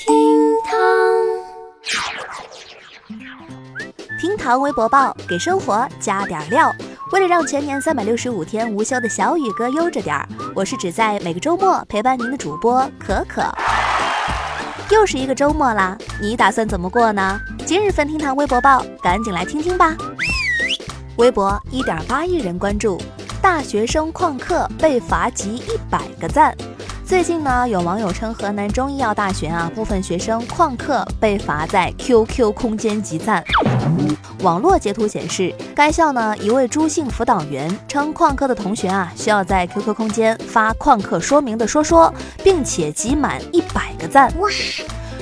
厅堂，厅堂微博报给生活加点料。为了让全年三百六十五天无休的小雨哥悠着点儿，我是只在每个周末陪伴您的主播可可。又是一个周末啦，你打算怎么过呢？今日份厅堂微博报，赶紧来听听吧。微博一点八亿人关注，大学生旷课被罚集一百个赞。最近呢，有网友称河南中医药大学啊，部分学生旷课被罚在 QQ 空间集赞。网络截图显示，该校呢一位朱姓辅导员称，旷课的同学啊需要在 QQ 空间发旷课说明的说说，并且集满一百个赞。哇！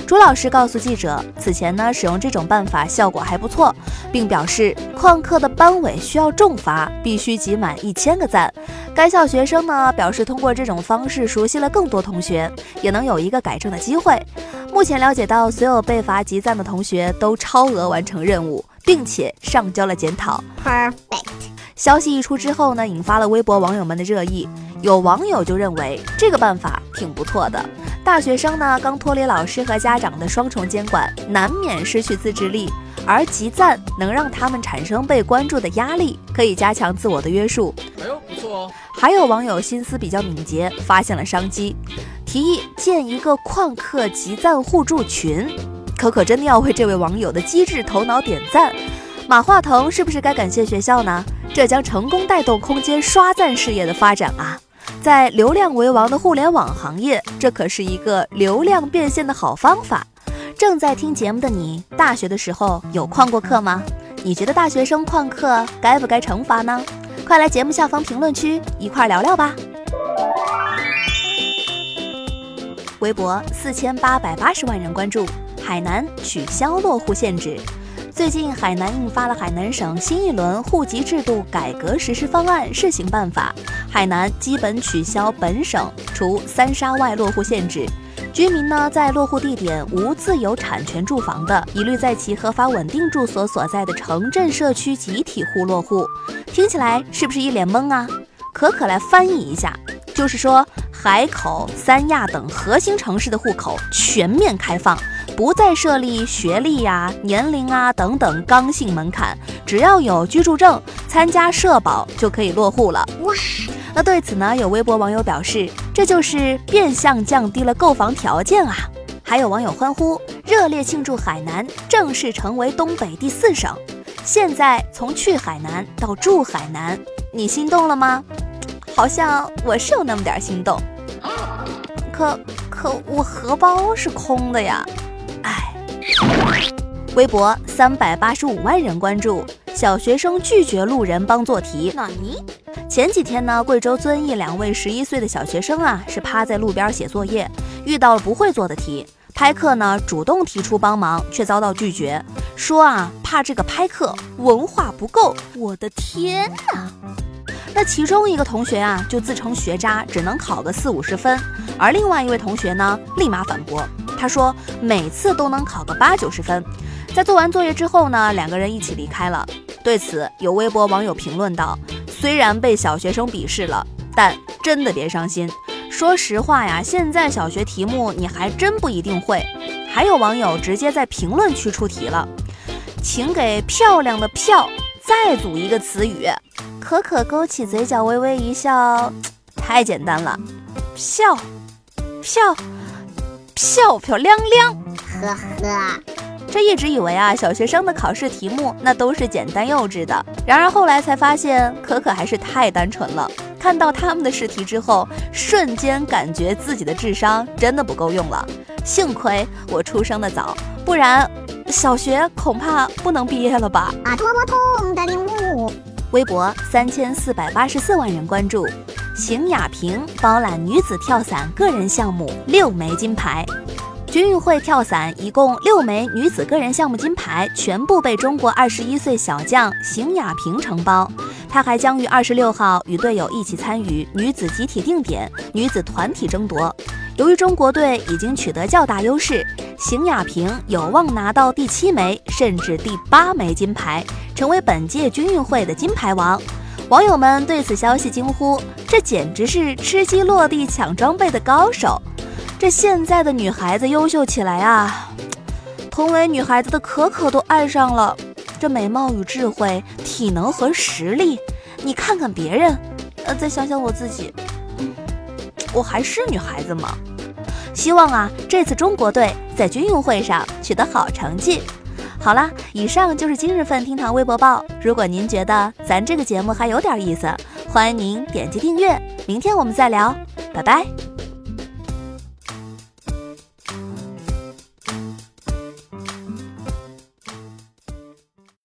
朱老师告诉记者，此前呢使用这种办法效果还不错，并表示旷课的班委需要重罚，必须集满一千个赞。该校学生呢表示，通过这种方式熟悉了更多同学，也能有一个改正的机会。目前了解到，所有被罚集赞的同学都超额完成任务，并且上交了检讨。Perfect。消息一出之后呢，引发了微博网友们的热议。有网友就认为这个办法挺不错的。大学生呢，刚脱离老师和家长的双重监管，难免失去自制力。而集赞能让他们产生被关注的压力，可以加强自我的约束。哎呦，不错哦！还有网友心思比较敏捷，发现了商机，提议建一个旷课集赞互助群。可可真的要为这位网友的机智头脑点赞。马化腾是不是该感谢学校呢？这将成功带动空间刷赞事业的发展啊！在流量为王的互联网行业，这可是一个流量变现的好方法。正在听节目的你，大学的时候有旷过课吗？你觉得大学生旷课该不该惩罚呢？快来节目下方评论区一块聊聊吧。微博四千八百八十万人关注，海南取消落户限制。最近，海南印发了海南省新一轮户籍制度改革实施方案试行办法，海南基本取消本省除三沙外落户限制，居民呢在落户地点无自有产权住房的，一律在其合法稳定住所所在的城镇社区集体户落户。听起来是不是一脸懵啊？可可来翻译一下，就是说海口、三亚等核心城市的户口全面开放。不再设立学历呀、年龄啊等等刚性门槛，只要有居住证、参加社保就可以落户了。哇！那对此呢，有微博网友表示，这就是变相降低了购房条件啊！还有网友欢呼，热烈庆祝海南正式成为东北第四省。现在从去海南到住海南，你心动了吗？好像我是有那么点心动，可可我荷包是空的呀。微博三百八十五万人关注，小学生拒绝路人帮做题。那你前几天呢？贵州遵义两位十一岁的小学生啊，是趴在路边写作业，遇到了不会做的题，拍客呢主动提出帮忙，却遭到拒绝，说啊怕这个拍客文化不够。我的天哪！那其中一个同学啊，就自称学渣，只能考个四五十分，而另外一位同学呢，立马反驳。他说每次都能考个八九十分，在做完作业之后呢，两个人一起离开了。对此，有微博网友评论道：“虽然被小学生鄙视了，但真的别伤心。说实话呀，现在小学题目你还真不一定会。”还有网友直接在评论区出题了，请给漂亮的“漂”再组一个词语。可可勾起嘴角微微一笑，太简单了，漂，漂。漂漂亮亮，呵呵，这一直以为啊，小学生的考试题目那都是简单幼稚的。然而后来才发现，可可还是太单纯了。看到他们的试题之后，瞬间感觉自己的智商真的不够用了。幸亏我出生的早，不然小学恐怕不能毕业了吧。啊，多么痛的领悟！微博三千四百八十四万人关注。邢雅萍包揽女子跳伞个人项目六枚金牌，军运会跳伞一共六枚女子个人项目金牌，全部被中国二十一岁小将邢雅萍承包。她还将于二十六号与队友一起参与女子集体定点、女子团体争夺。由于中国队已经取得较大优势，邢雅萍有望拿到第七枚甚至第八枚金牌，成为本届军运会的金牌王。网友们对此消息惊呼：“这简直是吃鸡落地抢装备的高手！”这现在的女孩子优秀起来啊，同为女孩子的可可都爱上了。这美貌与智慧，体能和实力，你看看别人，呃，再想想我自己，我还是女孩子吗？希望啊，这次中国队在军运会上取得好成绩。好啦，以上就是今日份厅堂微博报。如果您觉得咱这个节目还有点意思，欢迎您点击订阅。明天我们再聊，拜拜。